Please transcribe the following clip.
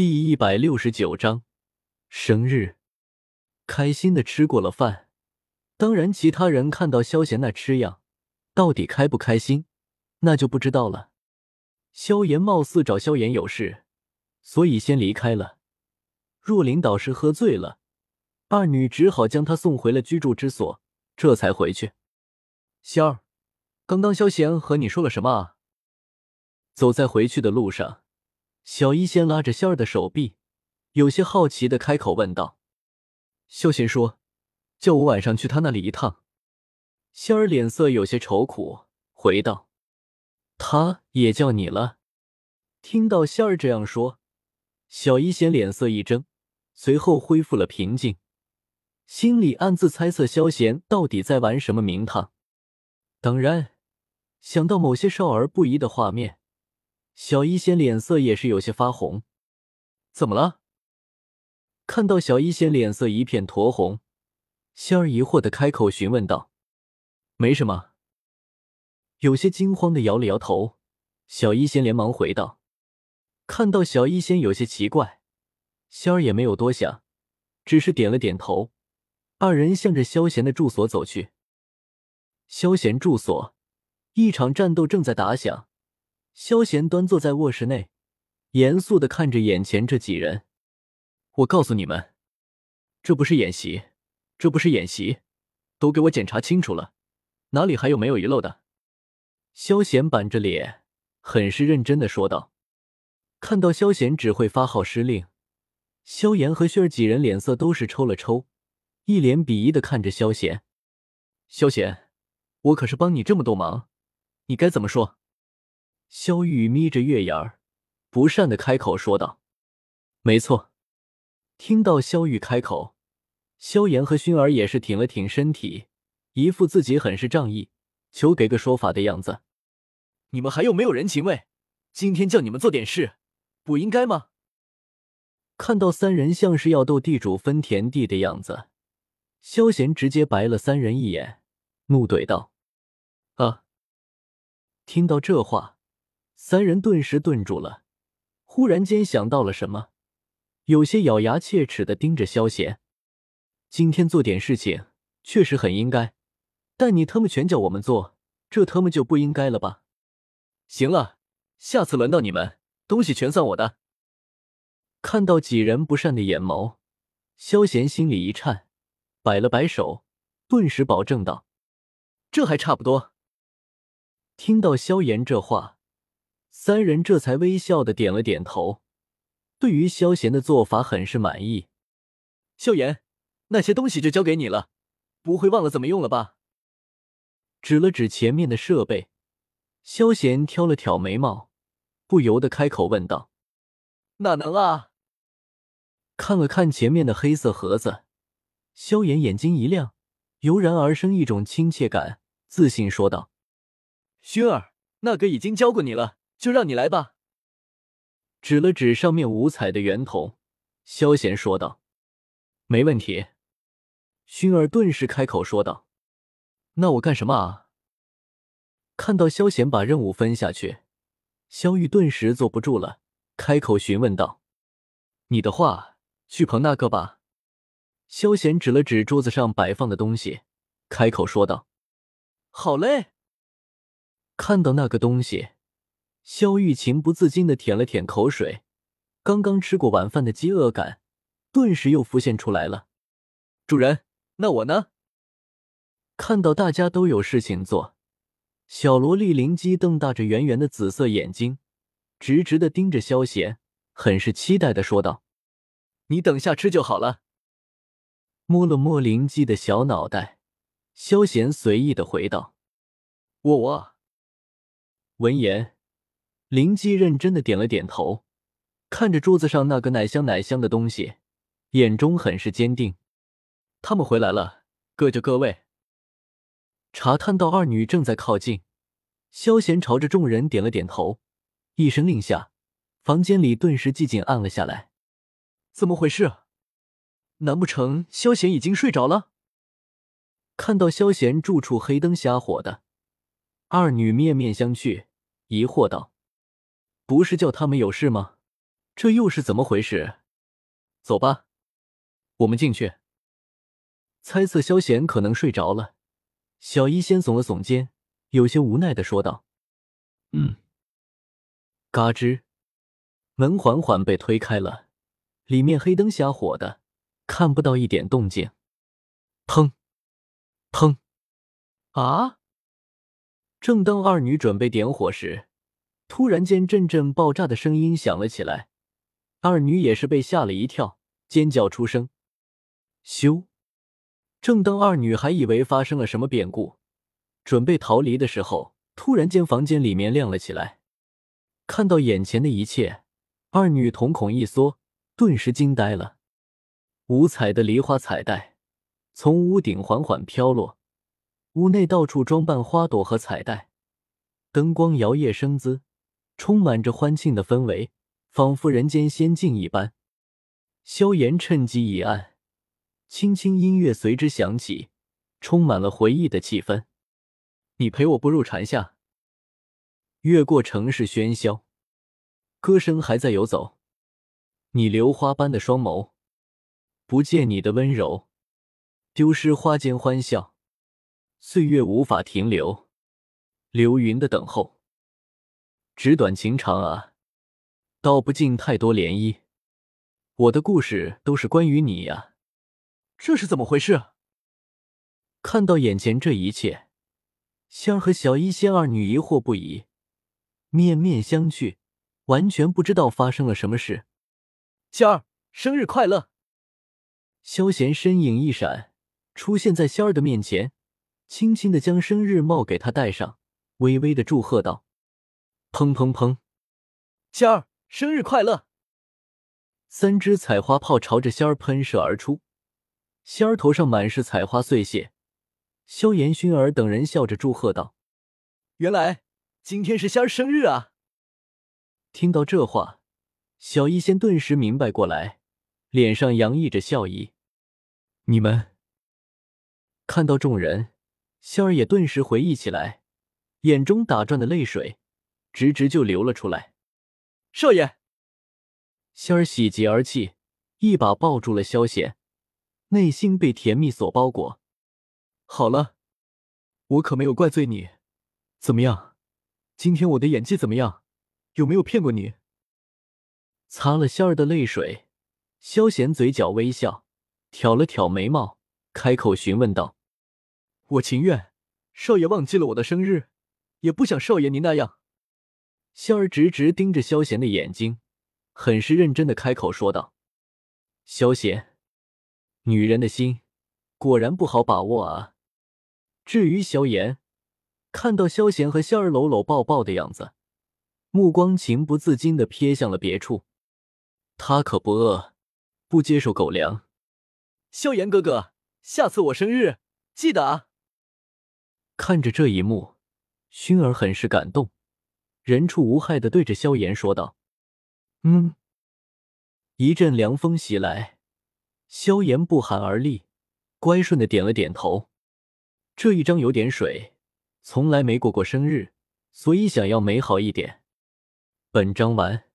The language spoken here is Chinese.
第一百六十九章生日，开心的吃过了饭。当然，其他人看到萧贤那吃样，到底开不开心，那就不知道了。萧炎貌似找萧炎有事，所以先离开了。若琳导师喝醉了，二女只好将他送回了居住之所，这才回去。仙儿，刚刚萧贤和你说了什么啊？走在回去的路上，小医仙拉着仙儿的手臂，有些好奇的开口问道：“萧贤说，叫我晚上去他那里一趟。”仙儿脸色有些愁苦，回道：“他也叫你了？”听到仙儿这样说，小医仙脸色一怔。随后恢复了平静，心里暗自猜测萧贤到底在玩什么名堂。当然，想到某些少儿不宜的画面，小医仙脸色也是有些发红。怎么了？看到小医仙脸色一片酡红，仙儿疑惑的开口询问道：“没什么。”有些惊慌的摇了摇头。小医仙连忙回道：“看到小医仙有些奇怪。”仙儿也没有多想，只是点了点头。二人向着萧贤的住所走去。萧贤住所，一场战斗正在打响。萧贤端坐在卧室内，严肃的看着眼前这几人。我告诉你们，这不是演习，这不是演习，都给我检查清楚了，哪里还有没有遗漏的？萧贤板着脸，很是认真的说道。看到萧贤只会发号施令。萧炎和薰儿几人脸色都是抽了抽，一脸鄙夷的看着萧贤。萧贤，我可是帮你这么多忙，你该怎么说？萧玉眯着月牙儿，不善的开口说道：“没错。”听到萧玉开口，萧炎和薰儿也是挺了挺身体，一副自己很是仗义，求给个说法的样子。你们还有没有人情味？今天叫你们做点事，不应该吗？看到三人像是要斗地主分田地的样子，萧贤直接白了三人一眼，怒怼道：“啊！”听到这话，三人顿时顿住了，忽然间想到了什么，有些咬牙切齿的盯着萧贤。今天做点事情确实很应该，但你他妈全叫我们做，这他妈就不应该了吧？行了，下次轮到你们，东西全算我的。看到几人不善的眼眸，萧贤心里一颤，摆了摆手，顿时保证道：“这还差不多。”听到萧炎这话，三人这才微笑的点了点头，对于萧贤的做法很是满意。萧炎，那些东西就交给你了，不会忘了怎么用了吧？指了指前面的设备，萧贤挑了挑眉毛，不由得开口问道：“哪能啊？”看了看前面的黑色盒子，萧炎眼睛一亮，油然而生一种亲切感，自信说道：“薰儿，那个已经教过你了，就让你来吧。”指了指上面五彩的圆筒，萧贤说道：“没问题。”薰儿顿时开口说道：“那我干什么啊？”看到萧炎把任务分下去，萧玉顿时坐不住了，开口询问道：“你的话？”去捧那个吧，萧贤指了指桌子上摆放的东西，开口说道：“好嘞。”看到那个东西，萧玉情不自禁的舔了舔口水，刚刚吃过晚饭的饥饿感顿时又浮现出来了。主人，那我呢？看到大家都有事情做，小萝莉灵姬瞪大着圆圆的紫色眼睛，直直的盯着萧贤，很是期待的说道。你等下吃就好了。摸了摸灵姬的小脑袋，萧贤随意的回道：“我我。”闻言，灵姬认真的点了点头，看着桌子上那个奶香奶香的东西，眼中很是坚定。他们回来了，各就各位。查探到二女正在靠近，萧贤朝着众人点了点头，一声令下，房间里顿时寂静暗了下来。怎么回事？难不成萧贤已经睡着了？看到萧贤住处黑灯瞎火的，二女面面相觑，疑惑道：“不是叫他们有事吗？这又是怎么回事？走吧，我们进去。猜测萧贤可能睡着了，小医仙耸了耸肩，有些无奈的说道：“嗯。”嘎吱，门缓缓被推开了，里面黑灯瞎火的，看不到一点动静。砰，砰，啊！正当二女准备点火时，突然间阵阵爆炸的声音响了起来。二女也是被吓了一跳，尖叫出声。咻！正当二女还以为发生了什么变故，准备逃离的时候，突然间房间里面亮了起来。看到眼前的一切，二女瞳孔一缩，顿时惊呆了。五彩的梨花彩带从屋顶缓缓飘落，屋内到处装扮花朵和彩带，灯光摇曳生姿，充满着欢庆的氛围。仿佛人间仙境一般，萧炎趁机一按，轻轻音乐随之响起，充满了回忆的气氛。你陪我步入蝉夏，越过城市喧嚣，歌声还在游走。你流花般的双眸，不见你的温柔，丢失花间欢笑，岁月无法停留，流云的等候，纸短情长啊。道不尽太多涟漪，我的故事都是关于你呀，这是怎么回事？看到眼前这一切，仙儿和小医仙二女疑惑不已，面面相觑，完全不知道发生了什么事。仙儿，生日快乐！萧贤身影一闪，出现在仙儿的面前，轻轻的将生日帽给她戴上，微微的祝贺道：“砰砰砰！”仙儿。生日快乐！三只彩花炮朝着仙儿喷射而出，仙儿头上满是彩花碎屑。萧炎、薰儿等人笑着祝贺道：“原来今天是仙儿生日啊！”听到这话，小医仙顿时明白过来，脸上洋溢着笑意。你们看到众人，仙儿也顿时回忆起来，眼中打转的泪水直直就流了出来。少爷，仙儿喜极而泣，一把抱住了萧贤，内心被甜蜜所包裹。好了，我可没有怪罪你。怎么样，今天我的演技怎么样？有没有骗过你？擦了仙儿的泪水，萧贤嘴角微笑，挑了挑眉毛，开口询问道：“我情愿少爷忘记了我的生日，也不想少爷您那样。”仙儿直直盯着萧贤的眼睛，很是认真的开口说道：“萧贤，女人的心果然不好把握啊。”至于萧炎，看到萧贤和仙儿搂搂抱抱的样子，目光情不自禁的瞥向了别处。他可不饿，不接受狗粮。萧炎哥哥，下次我生日记得啊！看着这一幕，薰儿很是感动。人畜无害的对着萧炎说道：“嗯。”一阵凉风袭来，萧炎不寒而栗，乖顺的点了点头。这一张有点水，从来没过过生日，所以想要美好一点。本章完。